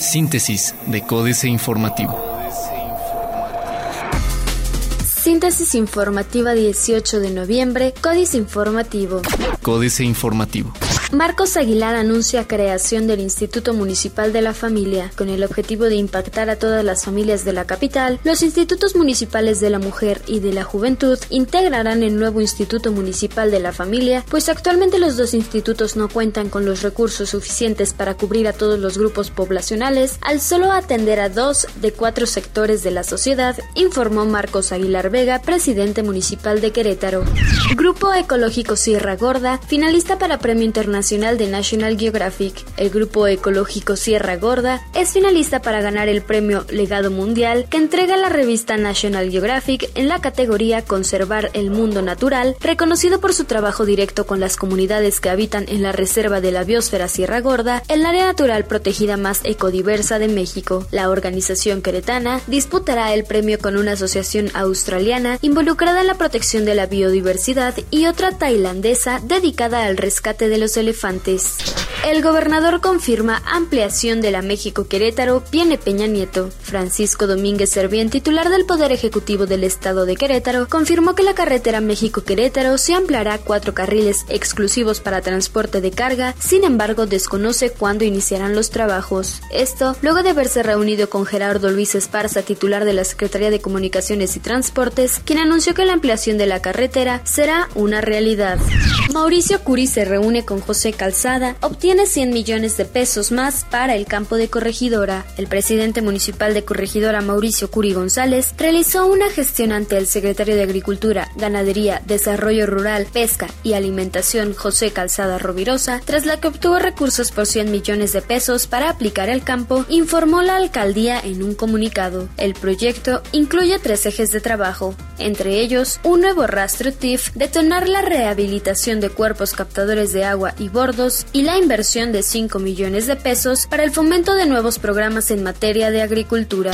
Síntesis de Códice Informativo. Síntesis informativa 18 de noviembre, Códice Informativo. Códice Informativo. Marcos Aguilar anuncia creación del Instituto Municipal de la Familia. Con el objetivo de impactar a todas las familias de la capital, los institutos municipales de la mujer y de la juventud integrarán el nuevo Instituto Municipal de la Familia, pues actualmente los dos institutos no cuentan con los recursos suficientes para cubrir a todos los grupos poblacionales, al solo atender a dos de cuatro sectores de la sociedad, informó Marcos Aguilar Vega, presidente municipal de Querétaro. Grupo Ecológico Sierra Gorda, finalista para Premio Internacional Nacional de National Geographic. El grupo ecológico Sierra Gorda es finalista para ganar el premio Legado Mundial que entrega la revista National Geographic en la categoría Conservar el Mundo Natural, reconocido por su trabajo directo con las comunidades que habitan en la reserva de la biosfera Sierra Gorda, el área natural protegida más ecodiversa de México. La organización queretana disputará el premio con una asociación australiana involucrada en la protección de la biodiversidad y otra tailandesa dedicada al rescate de los elefantes elefantes. El gobernador confirma ampliación de la México Querétaro, viene Peña Nieto. Francisco Domínguez Servién, titular del Poder Ejecutivo del Estado de Querétaro, confirmó que la carretera México Querétaro se ampliará cuatro carriles exclusivos para transporte de carga, sin embargo desconoce cuándo iniciarán los trabajos. Esto luego de haberse reunido con Gerardo Luis Esparza, titular de la Secretaría de Comunicaciones y Transportes, quien anunció que la ampliación de la carretera será una realidad. Mauricio Curi se reúne con José Calzada, 100 millones de pesos más para el campo de Corregidora. El presidente municipal de Corregidora, Mauricio Curi González, realizó una gestión ante el secretario de Agricultura, Ganadería, Desarrollo Rural, Pesca y Alimentación, José Calzada Rovirosa, tras la que obtuvo recursos por 100 millones de pesos para aplicar al campo, informó la alcaldía en un comunicado. El proyecto incluye tres ejes de trabajo, entre ellos un nuevo rastro TIF, detonar la rehabilitación de cuerpos captadores de agua y bordos y la inversión de 5 millones de pesos para el fomento de nuevos programas en materia de agricultura.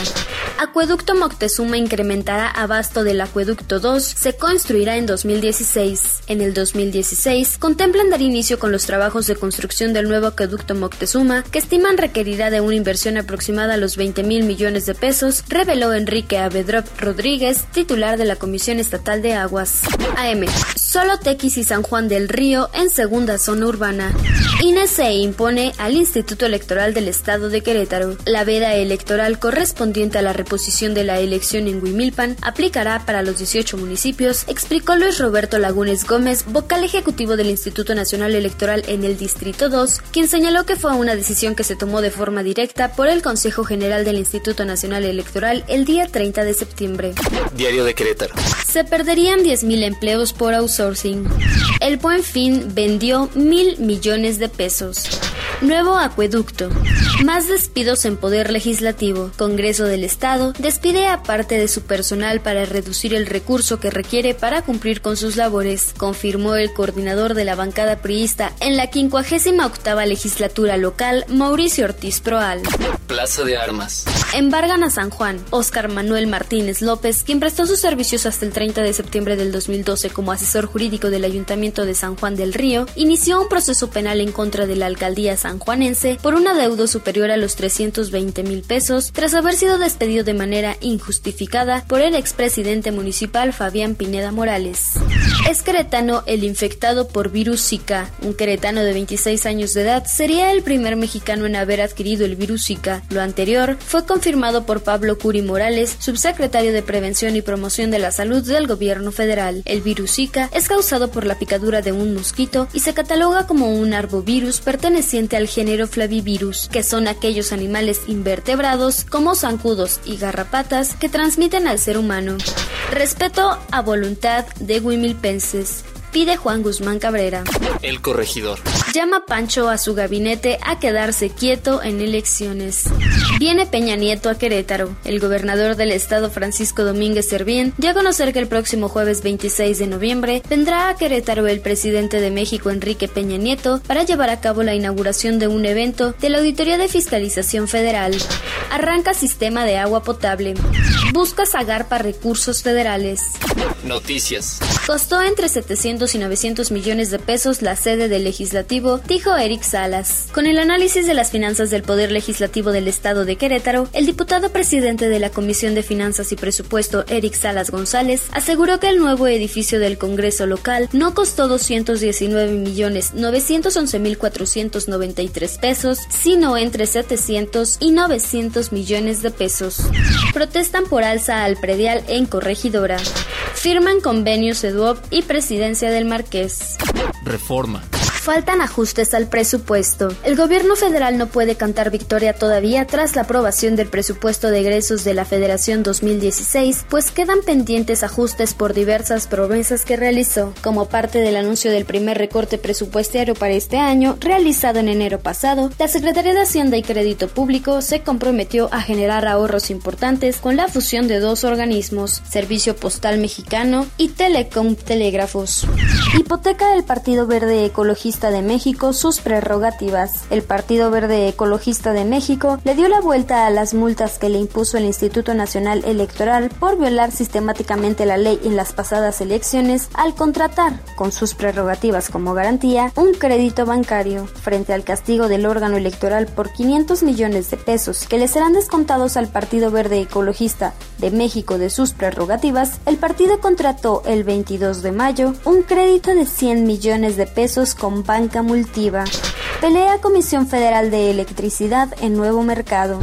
Acueducto Moctezuma incrementará abasto del Acueducto 2, se construirá en 2016. En el 2016 contemplan dar inicio con los trabajos de construcción del nuevo Acueducto Moctezuma, que estiman requerirá de una inversión aproximada a los 20 mil millones de pesos, reveló Enrique Avedrop Rodríguez, titular de la Comisión Estatal de Aguas. AM. Solo Tequis y San Juan del Río en segunda zona urbana. INE se impone al Instituto Electoral del Estado de Querétaro. La veda electoral correspondiente a la reposición de la elección en Huimilpan aplicará para los 18 municipios, explicó Luis Roberto Lagunes Gómez, vocal ejecutivo del Instituto Nacional Electoral en el Distrito 2, quien señaló que fue una decisión que se tomó de forma directa por el Consejo General del Instituto Nacional Electoral el día 30 de septiembre. Diario de Querétaro. Se perderían 10.000 empleos por El Buen Fin vendió mil millones de pesos. Nuevo acueducto. Más despidos en Poder Legislativo. Congreso del Estado despide a parte de su personal para reducir el recurso que requiere para cumplir con sus labores, confirmó el coordinador de la bancada priista en la 58 legislatura local, Mauricio Ortiz Proal. Plaza de Armas. Embargan a San Juan. Óscar Manuel Martínez López, quien prestó sus servicios hasta el 30 de septiembre del 2012 como asesor jurídico del Ayuntamiento de San Juan del Río, inició un proceso penal en contra de la alcaldía sanjuanense por un adeudo superior a los 320 mil pesos tras haber sido despedido de manera injustificada por el expresidente municipal Fabián Pineda Morales. Es queretano el infectado por virus Zika. Un queretano de 26 años de edad sería el primer mexicano en haber adquirido el virus Zika. Lo anterior fue confirmado por Pablo Curi Morales, subsecretario de Prevención y Promoción de la Salud del Gobierno Federal. El virus Zika es causado por la picadura de un mosquito y se cataloga como un arbovirus perteneciente al género Flavivirus, que son aquellos animales invertebrados como zancudos y garrapatas que transmiten al ser humano. Respeto a voluntad de Wimilpenses pide Juan Guzmán Cabrera. El corregidor. Llama Pancho a su gabinete a quedarse quieto en elecciones. Viene Peña Nieto a Querétaro. El gobernador del estado Francisco Domínguez Servín dio a conocer que el próximo jueves 26 de noviembre vendrá a Querétaro el presidente de México Enrique Peña Nieto para llevar a cabo la inauguración de un evento de la Auditoría de Fiscalización Federal. Arranca sistema de agua potable. busca para recursos federales. Noticias. Costó entre 700 y 900 millones de pesos la sede del legislativo, dijo Eric Salas. Con el análisis de las finanzas del Poder Legislativo del Estado de Querétaro, el diputado presidente de la Comisión de Finanzas y Presupuesto, Eric Salas González, aseguró que el nuevo edificio del Congreso local no costó 219 millones 911 mil 493 pesos, sino entre 700 y 900 millones de pesos. Protestan por alza al predial en Corregidora. Firman convenios EDUOP y Presidencia del Marqués. Reforma. Faltan ajustes al presupuesto. El gobierno federal no puede cantar victoria todavía tras la aprobación del presupuesto de egresos de la Federación 2016, pues quedan pendientes ajustes por diversas promesas que realizó. Como parte del anuncio del primer recorte presupuestario para este año, realizado en enero pasado, la Secretaría de Hacienda y Crédito Público se comprometió a generar ahorros importantes con la fusión de dos organismos, Servicio Postal Mexicano y Telecom Telégrafos. Hipoteca del Partido Verde Ecologista de México sus prerrogativas. El Partido Verde Ecologista de México le dio la vuelta a las multas que le impuso el Instituto Nacional Electoral por violar sistemáticamente la ley en las pasadas elecciones al contratar, con sus prerrogativas como garantía, un crédito bancario. Frente al castigo del órgano electoral por 500 millones de pesos que le serán descontados al Partido Verde Ecologista de México de sus prerrogativas, el partido contrató el 22 de mayo un crédito de 100 millones de pesos con Banca Multiva. Pelea Comisión Federal de Electricidad en nuevo mercado.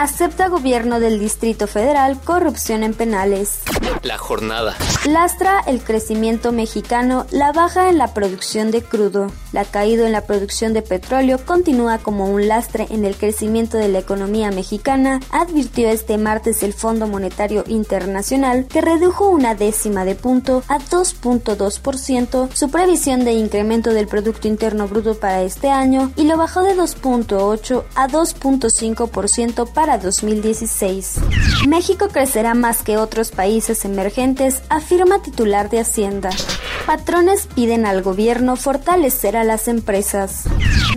Acepta gobierno del Distrito Federal corrupción en penales. La jornada. Lastra el crecimiento mexicano la baja en la producción de crudo. La caída en la producción de petróleo continúa como un lastre en el crecimiento de la economía mexicana, advirtió este martes el Fondo Monetario Internacional, que redujo una décima de punto a 2.2% su previsión de incremento del Producto Interno Bruto para este año y lo bajó de 2.8 a 2.5% para 2016. México crecerá más que otros países emergentes, afirma titular de Hacienda. Patrones piden al gobierno fortalecer a las empresas.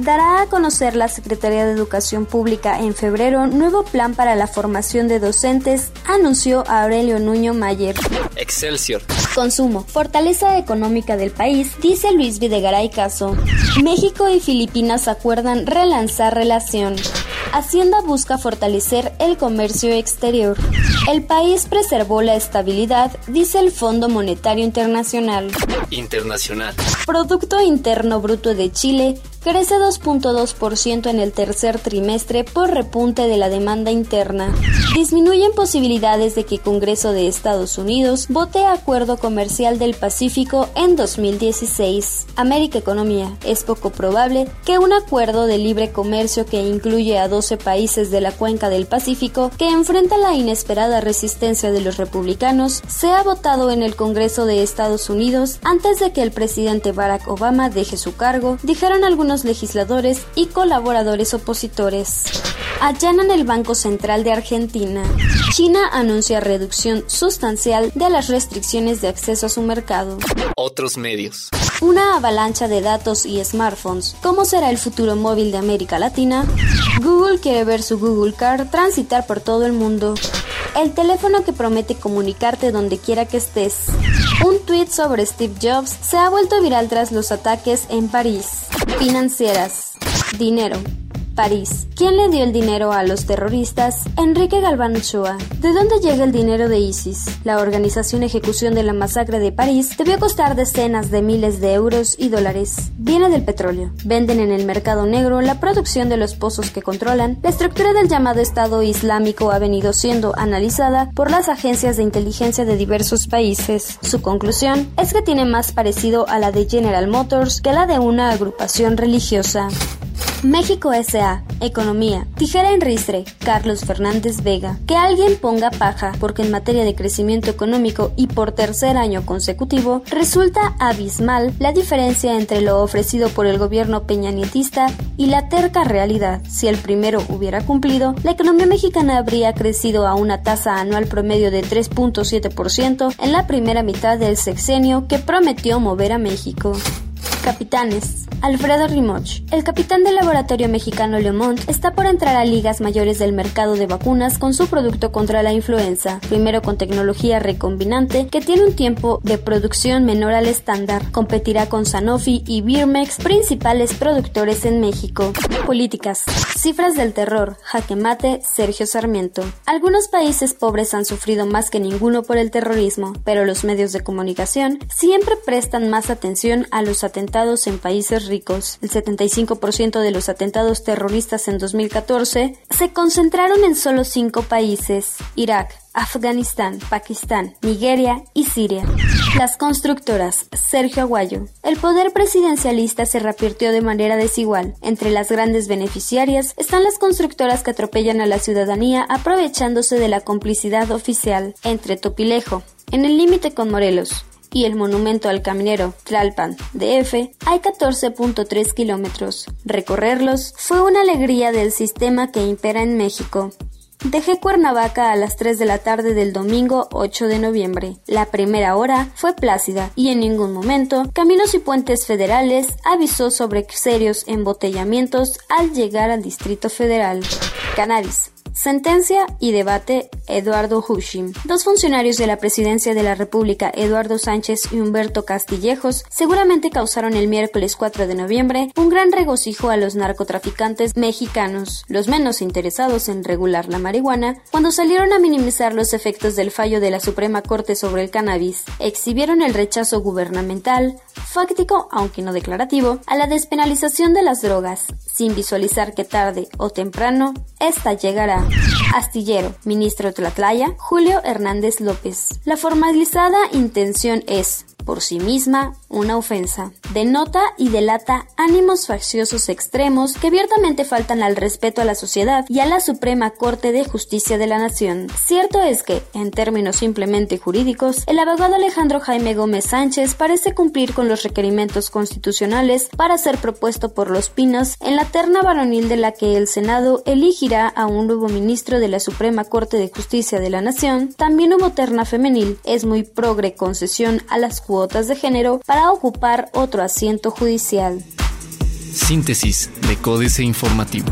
Dará a conocer la Secretaría de Educación Pública en febrero nuevo plan para la formación de docentes, anunció Aurelio Nuño Mayer. Excelsior. Consumo. Fortaleza económica del país, dice Luis Videgaray Caso. México y Filipinas acuerdan relanzar relación. Hacienda busca fortalecer el comercio exterior. El país preservó la estabilidad, dice el Fondo Monetario Internacional. Internacional. Producto Interno Bruto de Chile crece 2.2% en el tercer trimestre por repunte de la demanda interna. Disminuyen posibilidades de que Congreso de Estados Unidos vote Acuerdo Comercial del Pacífico en 2016. América Economía. Es poco probable que un acuerdo de libre comercio que incluye a 12 países de la cuenca del Pacífico que enfrenta la inesperada resistencia de los republicanos sea votado en el Congreso de Estados Unidos antes de que el presidente Barack Obama deje su cargo, dijeron algunos legisladores y colaboradores opositores. Allanan el Banco Central de Argentina. China anuncia reducción sustancial de las restricciones de acceso a su mercado. Otros medios. Una avalancha de datos y smartphones. ¿Cómo será el futuro móvil de América Latina? Google quiere ver su Google Car transitar por todo el mundo. El teléfono que promete comunicarte donde quiera que estés. Un tweet sobre Steve Jobs se ha vuelto viral tras los ataques en París. Financieras. Dinero. París. ¿Quién le dio el dinero a los terroristas? Enrique Galván Ochoa. ¿De dónde llega el dinero de ISIS? La organización ejecución de la masacre de París debió costar decenas de miles de euros y dólares. Viene del petróleo. Venden en el mercado negro la producción de los pozos que controlan. La estructura del llamado Estado Islámico ha venido siendo analizada por las agencias de inteligencia de diversos países. Su conclusión es que tiene más parecido a la de General Motors que a la de una agrupación religiosa. México S.A. Economía. Tijera en ristre. Carlos Fernández Vega. Que alguien ponga paja, porque en materia de crecimiento económico y por tercer año consecutivo, resulta abismal la diferencia entre lo ofrecido por el gobierno peñanietista y la terca realidad. Si el primero hubiera cumplido, la economía mexicana habría crecido a una tasa anual promedio de 3.7% en la primera mitad del sexenio que prometió mover a México. Capitanes. Alfredo Rimoch, el capitán del laboratorio mexicano Leomont, está por entrar a ligas mayores del mercado de vacunas con su producto contra la influenza, primero con tecnología recombinante que tiene un tiempo de producción menor al estándar. Competirá con Sanofi y Birmex, principales productores en México. Políticas. Cifras del terror. Jaque mate. Sergio Sarmiento. Algunos países pobres han sufrido más que ninguno por el terrorismo, pero los medios de comunicación siempre prestan más atención a los atentados en países ricos. El 75% de los atentados terroristas en 2014 se concentraron en solo cinco países, Irak, Afganistán, Pakistán, Nigeria y Siria. Las constructoras. Sergio Aguayo. El poder presidencialista se repartió de manera desigual. Entre las grandes beneficiarias están las constructoras que atropellan a la ciudadanía aprovechándose de la complicidad oficial. Entre Topilejo, en el límite con Morelos, y el monumento al caminero Tlalpan DF hay 14.3 kilómetros. Recorrerlos fue una alegría del sistema que impera en México. Dejé Cuernavaca a las 3 de la tarde del domingo 8 de noviembre. La primera hora fue plácida y en ningún momento Caminos y Puentes Federales avisó sobre serios embotellamientos al llegar al Distrito Federal. Cannabis. Sentencia y debate Eduardo Hushim. Dos funcionarios de la Presidencia de la República, Eduardo Sánchez y Humberto Castillejos, seguramente causaron el miércoles 4 de noviembre un gran regocijo a los narcotraficantes mexicanos, los menos interesados en regular la marihuana, cuando salieron a minimizar los efectos del fallo de la Suprema Corte sobre el cannabis. Exhibieron el rechazo gubernamental, fáctico aunque no declarativo, a la despenalización de las drogas, sin visualizar que tarde o temprano esta llegará. Astillero, ministro Tlatlaya, Julio Hernández López. La formalizada intención es, por sí misma, una ofensa. Denota y delata ánimos facciosos extremos que abiertamente faltan al respeto a la sociedad y a la Suprema Corte de Justicia de la Nación. Cierto es que, en términos simplemente jurídicos, el abogado Alejandro Jaime Gómez Sánchez parece cumplir con los requerimientos constitucionales para ser propuesto por los Pinos en la terna varonil de la que el Senado elegirá a un nuevo ministro de la Suprema Corte de Justicia de la Nación. También hubo terna femenil. Es muy progre concesión a las de género para ocupar otro asiento judicial. Síntesis de Códice Informativo.